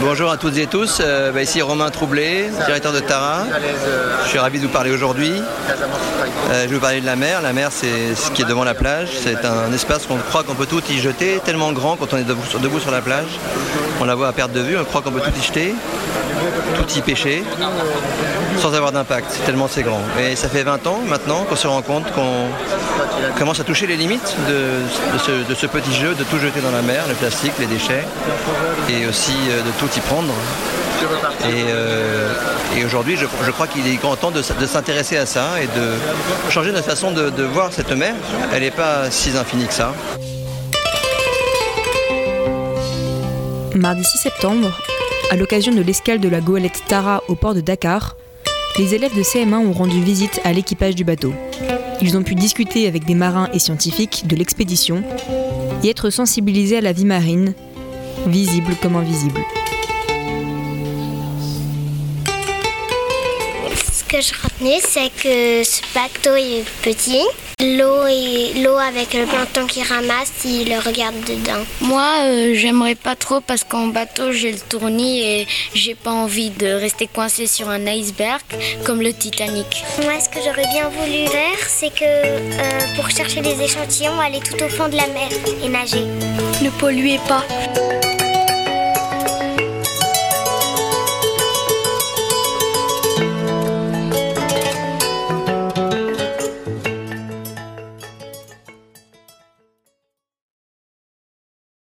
Bonjour à toutes et tous, euh, bah, ici Romain Troublé, directeur de Tara. Je suis ravi de vous parler aujourd'hui. Euh, je vais vous parler de la mer. La mer, c'est ce qui est devant la plage. C'est un espace qu'on croit qu'on peut tout y jeter, tellement grand quand on est debout sur, debout sur la plage. On la voit à perte de vue, on croit qu'on peut tout y jeter, tout y pêcher, sans avoir d'impact, tellement c'est grand. Et ça fait 20 ans maintenant qu'on se rend compte qu'on commence à toucher les limites de, ce, petit jeu, de tout jeter dans la mer, le plastique, les déchets, et aussi euh, de tout y prendre. Et, euh, aujourd'hui, je, crois qu'il est grand temps de s'intéresser à ça et de changer notre façon de, de voir cette mer. Elle n'est pas si infinie que ça. Mardi 6 septembre, à l'occasion de l'escale de la goélette Tara au port de Dakar, les élèves de CM1 ont rendu visite à l'équipage du bateau. Ils ont pu discuter avec des marins et scientifiques de l'expédition et être sensibilisés à la vie marine, visible comme invisible. Que je retenais, c'est que ce bateau est petit. L'eau et l'eau avec le plancton qui ramasse, il le regarde dedans. Moi, euh, j'aimerais pas trop parce qu'en bateau, j'ai le tournis et j'ai pas envie de rester coincé sur un iceberg comme le Titanic. Moi, ce que j'aurais bien voulu faire, c'est que euh, pour chercher des échantillons, aller tout au fond de la mer et nager. Ne polluez pas.